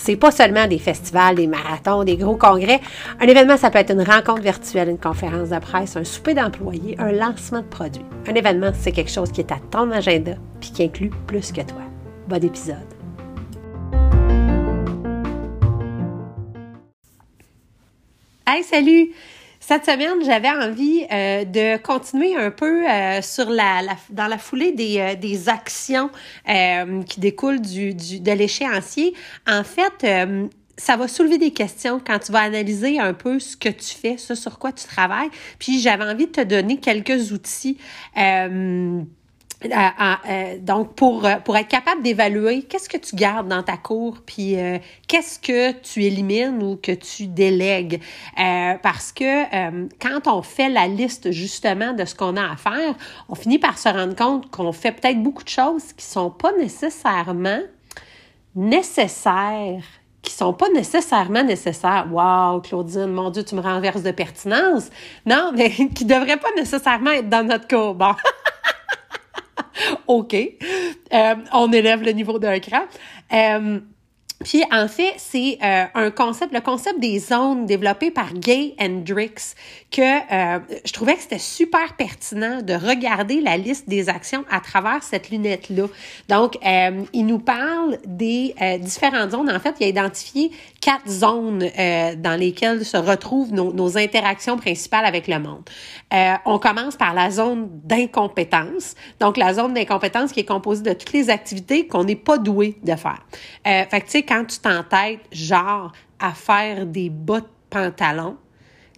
C'est pas seulement des festivals, des marathons, des gros congrès. Un événement, ça peut être une rencontre virtuelle, une conférence de presse, un souper d'employés, un lancement de produits. Un événement, c'est quelque chose qui est à ton agenda puis qui inclut plus que toi. Bon épisode. Hey, salut! Cette semaine, j'avais envie euh, de continuer un peu euh, sur la, dans la foulée des, euh, des actions qui découlent du, du de l'échéancier. En fait, ça va soulever des questions quand tu vas analyser un peu ce que tu fais, ce sur quoi tu travailles. Puis j'avais envie de te donner quelques outils donc, pour, euh, pour être capable d'évaluer qu'est-ce que tu gardes dans ta cour, puis euh, qu'est-ce que tu élimines ou que tu délègues. parce que quand on fait la liste justement de ce qu'on a à faire, on finit par se rendre compte qu'on fait peut-être beaucoup de choses qui sont pas nécessairement nécessaires qui sont pas nécessairement nécessaires. Wow, Claudine, mon Dieu, tu me renverses de pertinence. Non, mais qui devraient pas nécessairement être dans notre cour. Bon. OK. Euh, on élève le niveau d'un cran. Euh, puis en fait, c'est euh, un concept, le concept des zones développé par Gay Hendrix, que euh, je trouvais que c'était super pertinent de regarder la liste des actions à travers cette lunette-là. Donc, euh, il nous parle des différentes zones. En fait, il a identifié quatre zones dans lesquelles se retrouvent nos, nos, interactions principales avec le monde. on commence par la zone d'incompétence. Donc, la zone d'incompétence qui est composée de toutes les activités qu'on n'est pas doué de faire. fait que, quand tu t'entêtes, genre, à faire des bas de pantalon,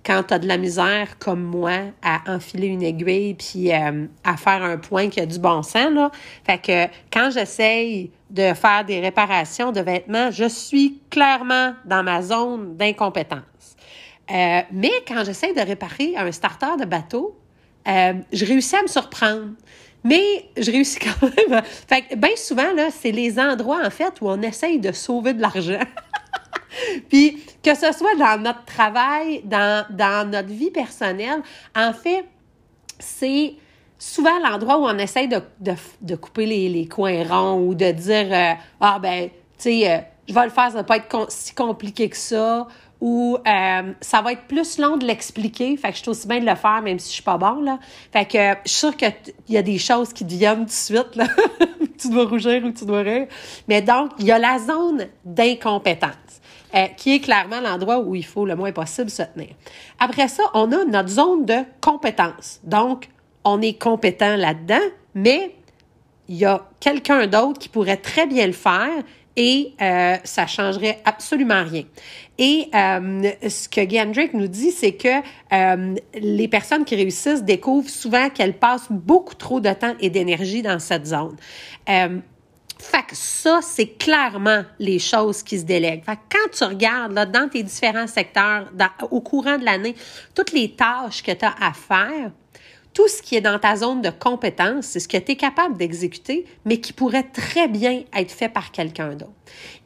quand tu as de la misère comme moi à enfiler une aiguille puis euh, à faire un point qui a du bon sens là, fait que quand j'essaye de faire des réparations de vêtements, je suis clairement dans ma zone d'incompétence. Euh, mais quand j'essaye de réparer un starter de bateau, euh, je réussis à me surprendre. Mais je réussis quand même. Fait que bien souvent, là, c'est les endroits, en fait, où on essaye de sauver de l'argent. Puis que ce soit dans notre travail, dans, dans notre vie personnelle, en fait, c'est souvent l'endroit où on essaye de, de, de couper les, les, coins ronds ou de dire euh, Ah ben, tu sais, euh, je vais le faire, ça va pas être si compliqué que ça ou euh, ça va être plus long de l'expliquer. Fait que je suis aussi bien de le faire, même si je suis pas bon, là. Fait que je suis sûre qu'il y a des choses qui viennent tout de suite, là. tu dois rougir ou tu dois rire. Mais donc, il y a la zone d'incompétence. Euh, qui est clairement l'endroit où il faut le moins possible se tenir. Après ça, on a notre zone de compétence. Donc, on est compétent là-dedans, mais il y a quelqu'un d'autre qui pourrait très bien le faire et euh, ça changerait absolument rien. Et euh, ce que Gendrick nous dit, c'est que euh, les personnes qui réussissent découvrent souvent qu'elles passent beaucoup trop de temps et d'énergie dans cette zone. Euh, fait que ça, c'est clairement les choses qui se délèguent. Fait que quand tu regardes là, dans tes différents secteurs, au courant de l'année, toutes les tâches que tu as à faire, tout ce qui est dans ta zone de compétence, c'est ce que tu es capable d'exécuter, mais qui pourrait très bien être fait par quelqu'un d'autre.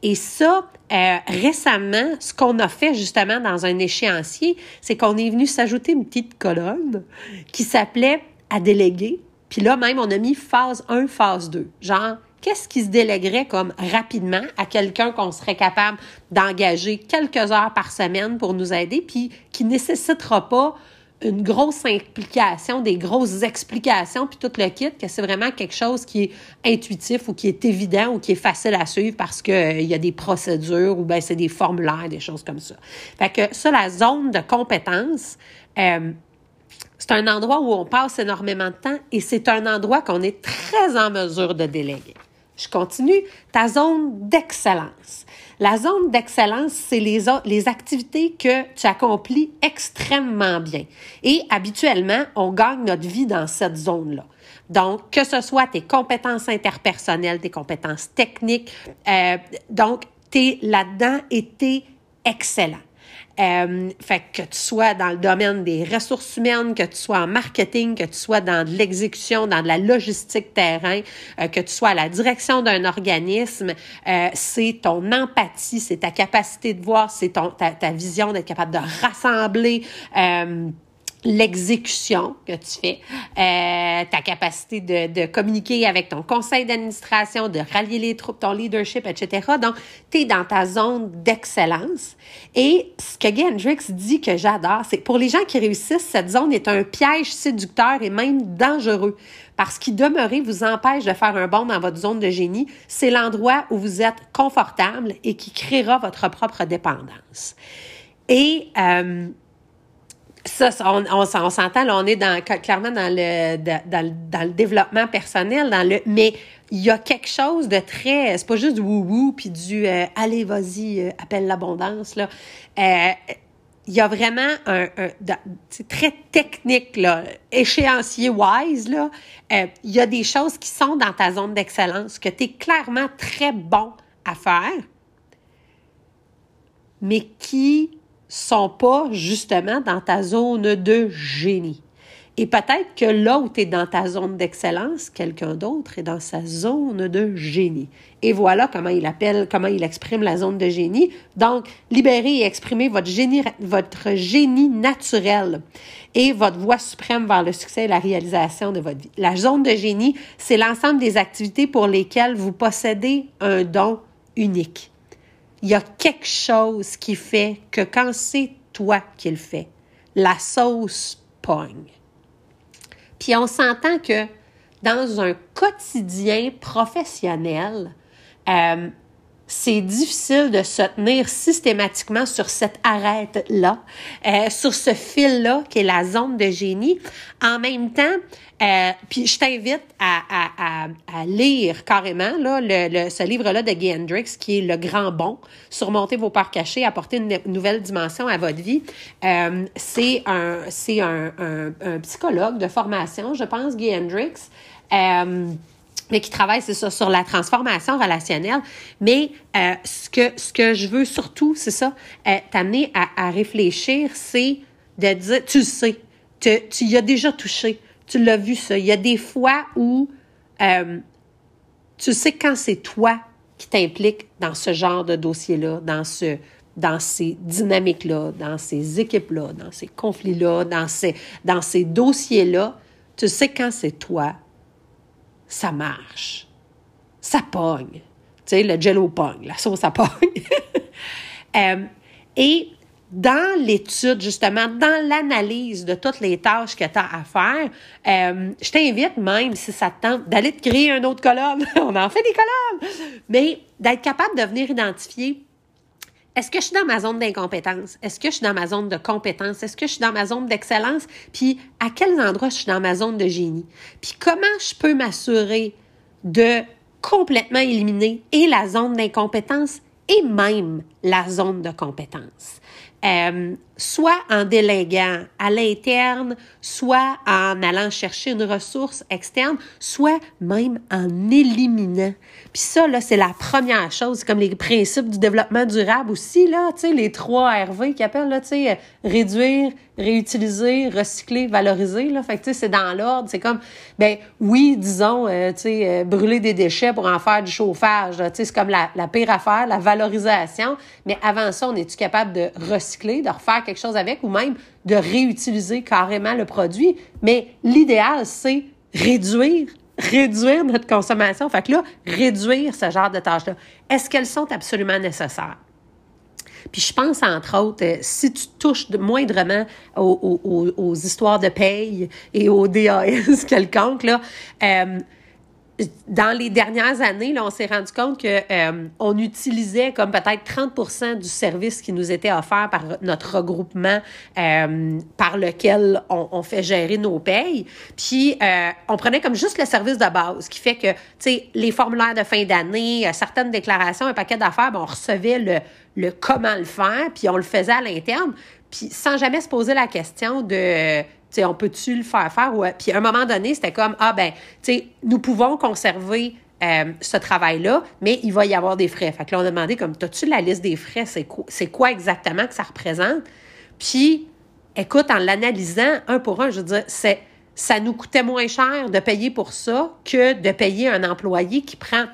Et ça, euh, récemment, ce qu'on a fait justement dans un échéancier, c'est qu'on est venu s'ajouter une petite colonne qui s'appelait à déléguer. Puis là, même, on a mis phase 1, phase 2. Genre, qu'est-ce qui se déléguerait comme rapidement à quelqu'un qu'on serait capable d'engager quelques heures par semaine pour nous aider, puis qui nécessitera pas une grosse implication, des grosses explications, puis tout le kit, que c'est vraiment quelque chose qui est intuitif ou qui est évident ou qui est facile à suivre parce qu'il euh, y a des procédures ou ben c'est des formulaires, des choses comme ça. Fait que ça, la zone de compétence, euh, c'est un endroit où on passe énormément de temps et c'est un endroit qu'on est très en mesure de déléguer. Je continue. Ta zone d'excellence. La zone d'excellence, c'est les, les activités que tu accomplis extrêmement bien. Et habituellement, on gagne notre vie dans cette zone-là. Donc, que ce soit tes compétences interpersonnelles, tes compétences techniques, euh, donc, tu es là-dedans et tu excellent. Euh, fait que tu sois dans le domaine des ressources humaines, que tu sois en marketing, que tu sois dans de l'exécution, dans de la logistique terrain, euh, que tu sois à la direction d'un organisme, euh, c'est ton empathie, c'est ta capacité de voir, c'est ta, ta vision d'être capable de rassembler. L'exécution que tu fais, euh, ta capacité de, de, communiquer avec ton conseil d'administration, de rallier les troupes, ton leadership, etc. Donc, tu es dans ta zone d'excellence. Et ce que Gendrix dit que j'adore, c'est pour les gens qui réussissent, cette zone est un piège séducteur et même dangereux. Parce qu'il demeurer vous empêche de faire un bond dans votre zone de génie. C'est l'endroit où vous êtes confortable et qui créera votre propre dépendance. Et euh, ça, on, on, s'entend, là, on est clairement dans le, dans, dans, le développement personnel, dans le, mais il y a quelque chose de très, c'est pas juste du wou-wou puis du euh, allez, vas-y, euh, appelle l'abondance, là. Euh, il y a vraiment un, un c'est très technique, là, échéancier wise, là. il y a des choses qui sont dans ta zone d'excellence que tu es clairement très bon à faire, mais qui sont pas justement dans ta zone de génie. Et peut-être que là où tu es dans ta zone d'excellence, quelqu'un d'autre est dans sa zone de génie. Et voilà comment il appelle, comment il exprime la zone de génie. Donc, libérer et exprimer votre génie, votre génie naturel et votre voie suprême vers le succès et la réalisation de votre vie. La zone de génie, c'est l'ensemble des activités pour lesquelles vous possédez un don unique il y a quelque chose qui fait que quand c'est toi qui le fais, la sauce pogne. Puis on s'entend que dans un quotidien professionnel, euh, c'est difficile de se tenir systématiquement sur cette arête-là, euh, sur ce fil-là qui est la zone de génie. En même temps, euh, puis je t'invite à, à, à, lire carrément là, le, ce livre-là de Guy Hendricks qui est Le Grand Bon, Surmonter vos peurs cachées, apporter une nouvelle dimension à votre vie. Euh, c'est un, c'est un, un, un, psychologue de formation, je pense, Guy Hendricks. Mais qui travaille, c'est ça, sur la transformation relationnelle. Mais euh, ce, que, ce que je veux surtout, c'est ça, euh, t'amener à, à, réfléchir, c'est de dire, tu le sais, tu, tu y as déjà touché, tu l'as vu ça. Il y a des fois où euh, tu sais quand c'est toi qui t'impliques dans ce genre de dossier-là, dans ce dans ces dynamiques-là, dans ces équipes-là, dans ces conflits-là, dans ces, dans ces dossiers-là, tu sais quand c'est toi ça marche. Ça pogne. Tu sais, le jello pogne, la sauce, ça pogne. euh, et dans l'étude, justement, dans l'analyse de toutes les tâches que tu as à faire, euh, je t'invite même, si ça te tente, d'aller te créer une autre colonne. On en fait des colonnes! Mais d'être capable de venir identifier est-ce que je suis dans ma zone d'incompétence? Est-ce que je suis dans ma zone de compétence? Est-ce que je suis dans ma zone d'excellence? Puis à quels endroits je suis dans ma zone de génie? Puis comment je peux m'assurer de complètement éliminer et la zone d'incompétence et même la zone de compétence? Euh, soit en déléguant à l'interne, soit en allant chercher une ressource externe, soit même en éliminant. Puis ça, là, c'est la première chose, comme les principes du développement durable aussi, là, tu sais, les trois RV qui appellent, là, tu sais, réduire, réutiliser, recycler, valoriser, là. Fait que, tu sais, c'est dans l'ordre. C'est comme, ben oui, disons, euh, tu sais, euh, brûler des déchets pour en faire du chauffage, tu sais, c'est comme la, la pire affaire, la valorisation. Mais avant ça, on est-tu capable de recycler, de refaire quelque chose avec ou même de réutiliser carrément le produit. Mais l'idéal, c'est réduire, réduire notre consommation. Fait que là, réduire ce genre de tâches-là. Est-ce qu'elles sont absolument nécessaires? Puis je pense, entre autres, euh, si tu touches moindrement aux, aux, aux, histoires de paye et aux DAS quelconques, là, euh, dans les dernières années, là, on s'est rendu compte que euh, on utilisait comme peut-être 30% du service qui nous était offert par notre regroupement euh, par lequel on, fait gérer nos payes. Puis euh, on prenait comme juste le service de base, qui fait que, tu sais, les formulaires de fin d'année, certaines déclarations, un paquet d'affaires, ben, on recevait le, le comment le faire, puis on le faisait à l'interne, puis sans jamais se poser la question de sais, on peut-tu le faire faire? Puis à un moment donné, c'était comme, ah ben, tu sais, nous pouvons conserver euh, ce travail-là, mais il va y avoir des frais. Fait que là, on a demandé, comme, as-tu la liste des frais? C'est quoi, exactement que ça représente? Puis, écoute, en l'analysant un pour un, je veux dire, ça nous coûtait moins cher de payer pour ça que de payer un employé qui prend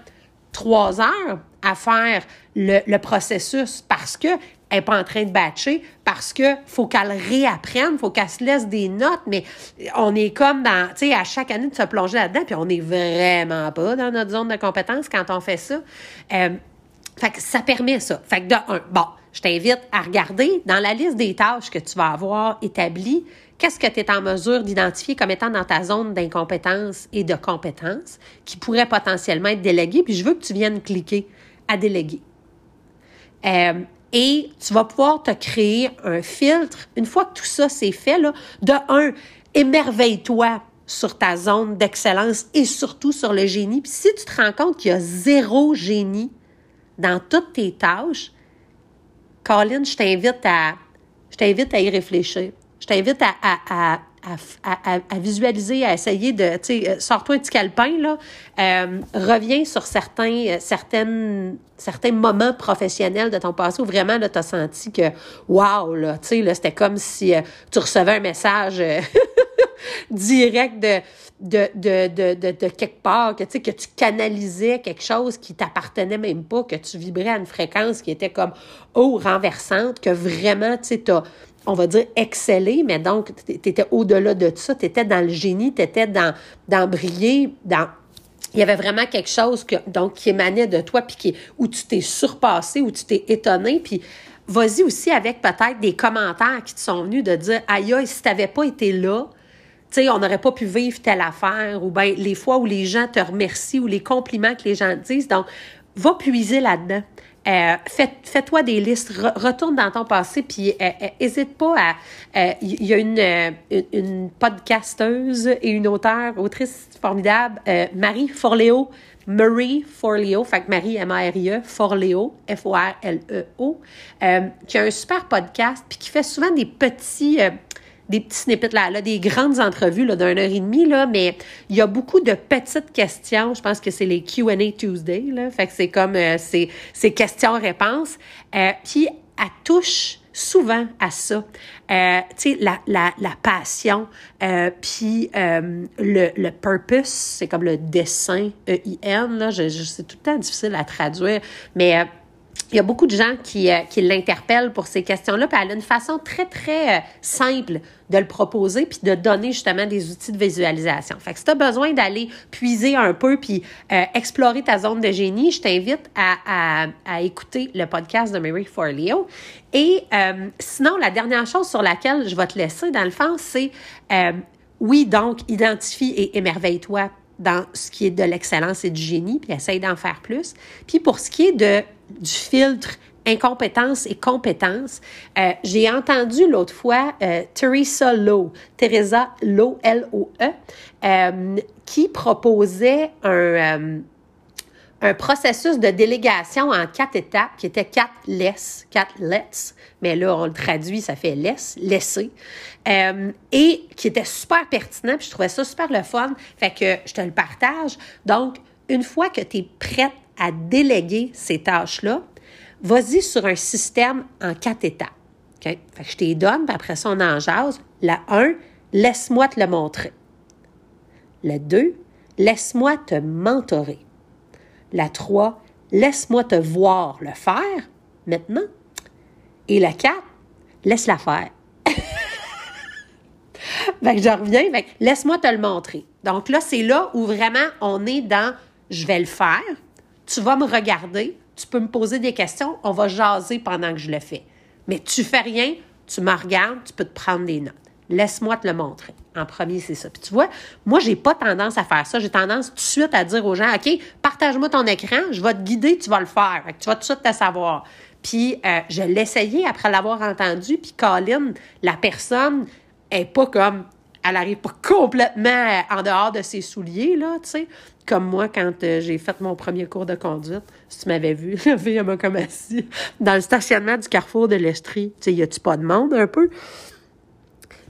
trois heures à faire le processus parce que elle n'est pas en train de batcher parce que faut qu'elle réapprenne, faut qu'elle se laisse des notes, mais on est comme dans, tu sais, à chaque année de se plonger là-dedans, puis on est vraiment pas dans notre zone de compétence quand on fait ça. Euh, fait que ça permet ça. Fait que de un, bon, je t'invite à regarder dans la liste des tâches que tu vas avoir établies, qu'est-ce que tu es en mesure d'identifier comme étant dans ta zone d'incompétence et de compétence qui pourrait potentiellement être délégué, puis je veux que tu viennes cliquer à déléguer. Euh, et tu vas pouvoir te créer un filtre. Une fois que tout ça c'est fait, là, de un, émerveille-toi sur ta zone d'excellence et surtout sur le génie. Puis si tu te rends compte qu'il y a zéro génie dans toutes tes tâches, Colin, je t'invite à, je t'invite à y réfléchir. Je t'invite à, à, visualiser, à essayer de, tu sais, euh, sors-toi un petit calepin, là, euh, reviens sur certains, euh, certaines, certains moments professionnels de ton passé où vraiment, là, t'as senti que, wow, là, tu sais, là, c'était comme si tu recevais un message direct de, de, de, de, de, quelque part, que, tu que tu canalisais quelque chose qui t'appartenait même pas, que tu vibrais à une fréquence qui était comme, oh, renversante, que vraiment, tu sais, t'as, on va dire, exceller, mais donc, tu étais au-delà de ça, tu étais dans le génie, tu étais dans, dans briller, dans... Il y avait vraiment quelque chose que, qui émanait de toi, puis qui, où tu t'es surpassé, où tu t'es étonné, puis vas-y aussi avec peut-être des commentaires qui te sont venus de dire, aïe, aïe, si t'avais pas été là, tu sais, on n'aurait pas pu vivre telle affaire, ou bien les fois où les gens te remercient, ou les compliments que les gens te disent. Donc, va puiser là-dedans. Euh, fais, toi des listes, retourne dans ton passé, puis n'hésite euh, euh, pas à... Il y a une, une, podcasteuse et une auteure, autrice formidable, Marie Forleo, Marie Forleo, fait Marie M-A-R-I-E, Forleo, F-O-R-L-E-O, qui a un super podcast, puis qui fait souvent des petits des petits snippets là, là des grandes entrevues là, d'un heure et demie, là, mais il y a beaucoup de petites questions. Je pense que c'est les Q&A Tuesday, là. Fait que c'est comme euh, ces, questions-réponses. Euh, puis elle touche souvent à ça. Euh, tu sais, la, la, la passion, euh, puis le, le purpose, c'est comme le dessin, E-I-N, là, je, c'est tout le temps difficile à traduire, mais il y a beaucoup de gens qui, euh, qui l'interpellent pour ces questions-là, puis elle a une façon très, très euh, simple de le proposer, puis de donner justement des outils de visualisation. Fait que si tu as besoin d'aller puiser un peu, puis euh, explorer ta zone de génie, je t'invite à, à, à, écouter le podcast de Mary Forleo. Et sinon, la dernière chose sur laquelle je vais te laisser, dans le fond, c'est oui, donc, identifie et émerveille-toi dans ce qui est de l'excellence et du génie, puis essaye d'en faire plus. Puis pour ce qui est de du filtre incompétence et compétence. Euh, j'ai entendu l'autre fois euh, Teresa Lowe, Teresa Lowe, L-O-E, euh, qui proposait un, un processus de délégation en quatre étapes qui était quatre less, quatre let's, mais là, on le traduit, ça fait laisse, laisser, et qui était super pertinent, puis je trouvais ça super le fun, fait que je te le partage. Donc, une fois que tu es prête à déléguer ces tâches-là, vas-y sur un système en quatre étapes. Fait que je t'ai donne, puis après ça, on en. La 1, laisse-moi te le montrer. La 2, laisse-moi te mentorer. La 3, laisse-moi te voir le faire maintenant. Et la 4, laisse-la faire. fait que je reviens, laisse-moi te le montrer. Donc là, c'est là où vraiment on est dans je vais le faire, tu vas me regarder, tu peux me poser des questions, on va jaser pendant que je le fais. Mais tu fais rien, tu me regardes, tu peux te prendre des notes. Laisse-moi te le montrer. En premier, c'est ça. Puis tu vois, moi, j'ai pas tendance à faire ça. J'ai tendance tout de suite à dire aux gens, OK, partage-moi ton écran, je vais te guider, tu vas le faire. tu vas tout de suite te savoir. Puis euh, je essayé après l'avoir entendu. Puis Colin, la personne est pas comme elle arrive pas complètement en dehors de ses souliers, là, tu sais. Comme moi, quand euh, j'ai fait mon premier cours de conduite, si tu m'avais vu, la fille, m'a comme assis dans le stationnement du carrefour de l'Estrie. Tu sais, y a-tu pas de monde un peu?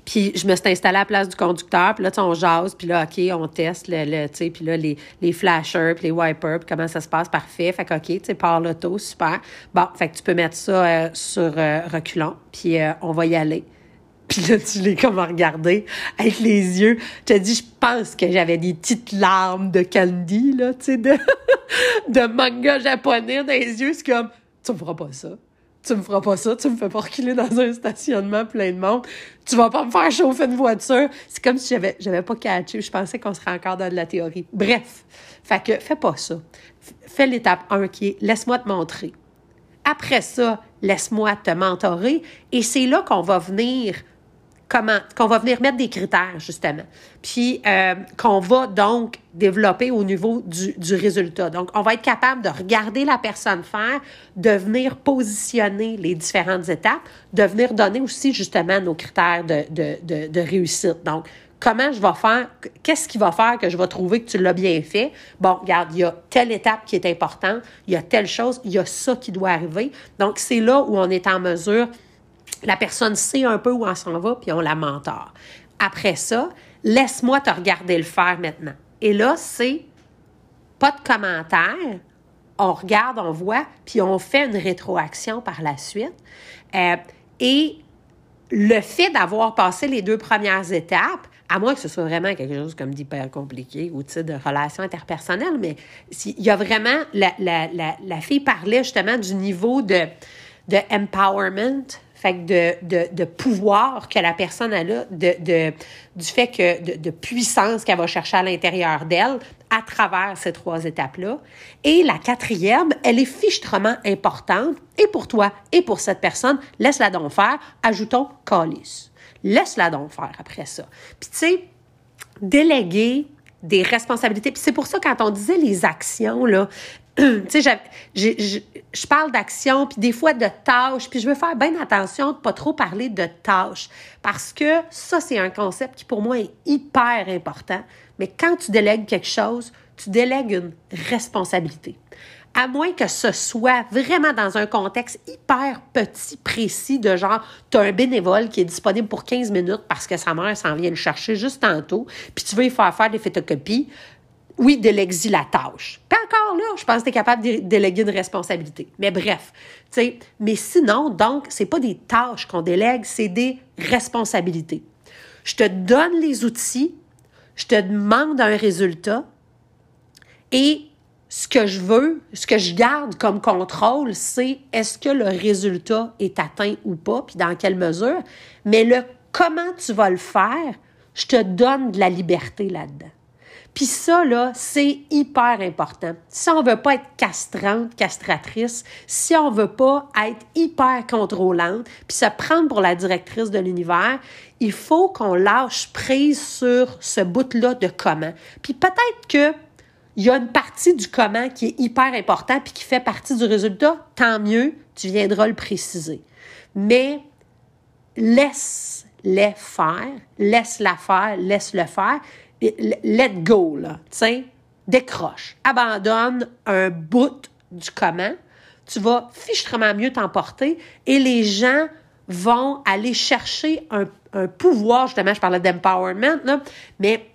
Puis je me suis installée à la place du conducteur, puis là, tu sais, on jase, puis là, OK, on teste, le, le tu sais, puis là, les, les flashers, puis les wipers, puis comment ça se passe, parfait. Fait que, OK, tu sais, par l'auto, super. Bon, fait que tu peux mettre ça euh, sur euh, reculant, puis euh, on va y aller. Puis là, tu l'es comme à regarder avec les yeux. Tu as dit, je pense que j'avais des petites larmes de candy, là, tu sais, de, de manga japonais dans les yeux. C'est comme, tu me feras pas ça. Tu me feras pas ça. Tu me fais pas reculer dans un stationnement plein de monde. Tu vas pas me faire chauffer une voiture. C'est comme si j'avais, j'avais pas catché. Je pensais qu'on serait encore dans de la théorie. Bref. Fait que, fais pas ça. Fais l'étape 1 qui est, laisse-moi te montrer. Après ça, laisse-moi te mentorer. Et c'est là qu'on va venir comment qu'on va venir mettre des critères justement, puis euh, qu'on va donc développer au niveau du, du, résultat. Donc, on va être capable de regarder la personne faire, de venir positionner les différentes étapes, de venir donner aussi justement nos critères de, de, de, de réussite. Donc, comment je vais faire, qu'est-ce qui va faire que je vais trouver que tu l'as bien fait? Bon, regarde, il y a telle étape qui est importante, il y a telle chose, il y a ça qui doit arriver. Donc, c'est là où on est en mesure la personne sait un peu où elle s'en va, puis on la mentor. Après ça, laisse-moi te regarder le faire maintenant. Et là, c'est pas de commentaires. On regarde, on voit, puis on fait une rétroaction par la suite. Euh, et le fait d'avoir passé les deux premières étapes, à moins que ce soit vraiment quelque chose comme d'hyper compliqué ou de relation interpersonnelle, mais il y a vraiment, la, la, la, la, fille parlait justement du niveau de, de empowerment, fait que de, de, de, pouvoir que la personne a là, de, de, du fait que de, de puissance qu'elle va chercher à l'intérieur d'elle à travers ces trois étapes-là. Et la quatrième, elle est fichtrement importante, et pour toi, et pour cette personne, laisse-la donc faire, ajoutons calice. Laisse-la donc faire après ça. Puis tu sais, déléguer des responsabilités. Puis c'est pour ça, quand on disait les actions, là, tu sais, je parle d'action, puis des fois de tâches, puis je veux faire bien attention de pas trop parler de tâches, parce que ça, c'est un concept qui pour moi est hyper important. Mais quand tu délègues quelque chose, tu délègues une responsabilité. À moins que ce soit vraiment dans un contexte hyper petit, précis, de genre, tu as un bénévole qui est disponible pour 15 minutes parce que sa mère s'en vient le chercher juste tantôt, puis tu veux lui faire faire des photocopies, oui, délègue-y la tâche. Puis encore là, je pense que tu es capable de déléguer une responsabilité. Mais bref, tu sais, mais sinon, donc, c'est pas des tâches qu'on délègue, c'est des responsabilités. Je te donne les outils, je te demande un résultat et ce que je veux, ce que je garde comme contrôle, c'est est-ce que le résultat est atteint ou pas, puis dans quelle mesure. Mais le comment tu vas le faire, je te donne de la liberté là-dedans. Puis ça, là, c'est hyper important. Si on veut pas être castrante, castratrice, si on veut pas être hyper contrôlante, puis se prendre pour la directrice de l'univers, il faut qu'on lâche prise sur ce bout-là de comment. Puis peut-être que il y a une partie du comment qui est hyper important puis qui fait partie du résultat, tant mieux, tu viendras le préciser. Mais laisse-les faire, laisse-la faire, laisse-le faire, let go, là, décroche, abandonne un bout du comment, tu vas fichtrement mieux t'emporter et les gens vont aller chercher un, pouvoir, justement, je parlais d'empowerment, mais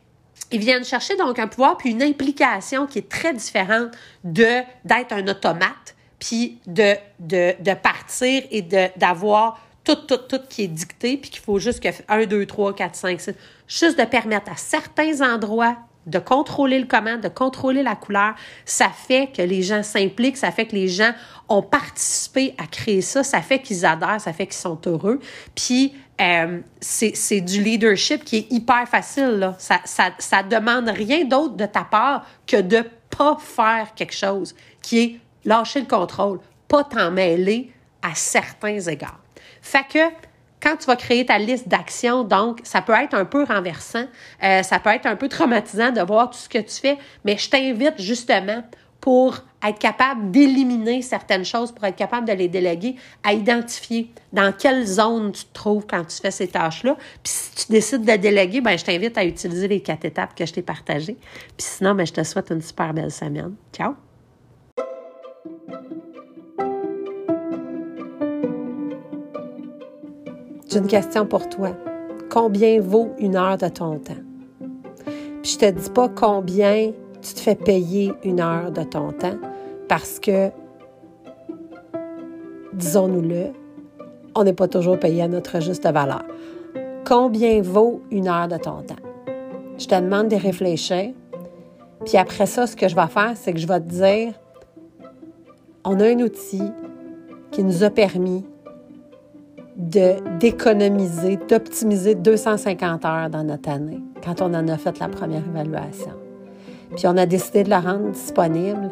ils viennent chercher donc un pouvoir puis une implication qui est très différente de d'être un automate puis de, de, de partir et d'avoir tout, tout, tout qui est dicté, puis qu'il faut juste que 1, 2, 3, 4, 5, 6, juste de permettre à certains endroits de contrôler le comment, de contrôler la couleur, ça fait que les gens s'impliquent, ça fait que les gens ont participé à créer ça, ça fait qu'ils adhèrent, ça fait qu'ils sont heureux. Puis euh, c'est du leadership qui est hyper facile. Là. Ça, ça, ça demande rien d'autre de ta part que de pas faire quelque chose, qui est lâcher le contrôle, pas t'en mêler à certains égards. Fait que quand tu vas créer ta liste d'actions, donc, ça peut être un peu renversant, euh, ça peut être un peu traumatisant de voir tout ce que tu fais, mais je t'invite justement pour être capable d'éliminer certaines choses, pour être capable de les déléguer, à identifier dans quelle zone tu te trouves quand tu fais ces tâches-là. Puis si tu décides de déléguer, ben je t'invite à utiliser les quatre étapes que je t'ai partagées. Puis sinon, ben, je te souhaite une super belle semaine. Ciao! Une question pour toi. combien vaut une heure de ton temps? Puis je te dis pas combien tu te fais payer une heure de ton temps parce que, disons-nous-le, on n'est pas toujours payé à notre juste valeur. Combien vaut une heure de ton temps? Je te demande de réfléchir. Puis après ça, ce que je vais faire, c'est que je vais te dire, on a un outil qui nous a permis d'économiser, d'optimiser 250 heures dans notre année quand on en a fait la première évaluation. Puis on a décidé de la rendre disponible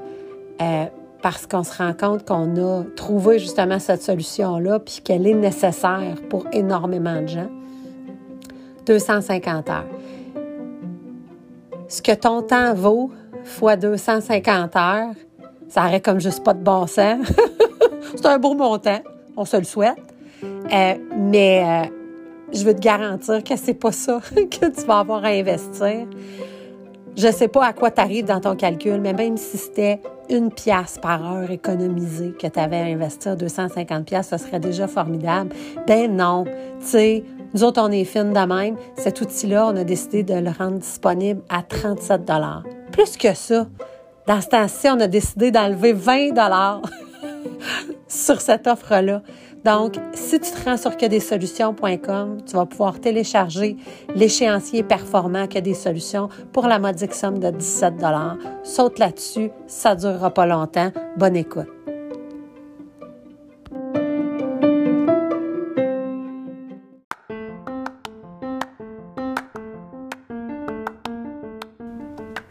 euh, parce qu'on se rend compte qu'on a trouvé justement cette solution-là, puis qu'elle est nécessaire pour énormément de gens. 250 heures. Ce que ton temps vaut fois 250 heures, ça aurait comme juste pas de bon sens. C'est un beau montant, on se le souhaite. Euh, mais euh, je veux te garantir que c'est pas ça que tu vas avoir à investir. Je sais pas à quoi tu arrives dans ton calcul, mais même si c'était une pièce par heure économisée que tu avais à investir 250 pièces, ce serait déjà formidable. Ben non, tu sais, nous autres on est fines de même. Cet outil-là, on a décidé de le rendre disponible à 37 dollars. Plus que ça, dans ce temps-ci, on a décidé d'enlever 20 dollars sur cette offre-là. Donc, si tu te rends sur que-des-solutions.com, tu vas pouvoir télécharger l'échéancier performant que des solutions pour la modique somme de 17 Saute là-dessus, ça ne durera pas longtemps. Bonne écoute.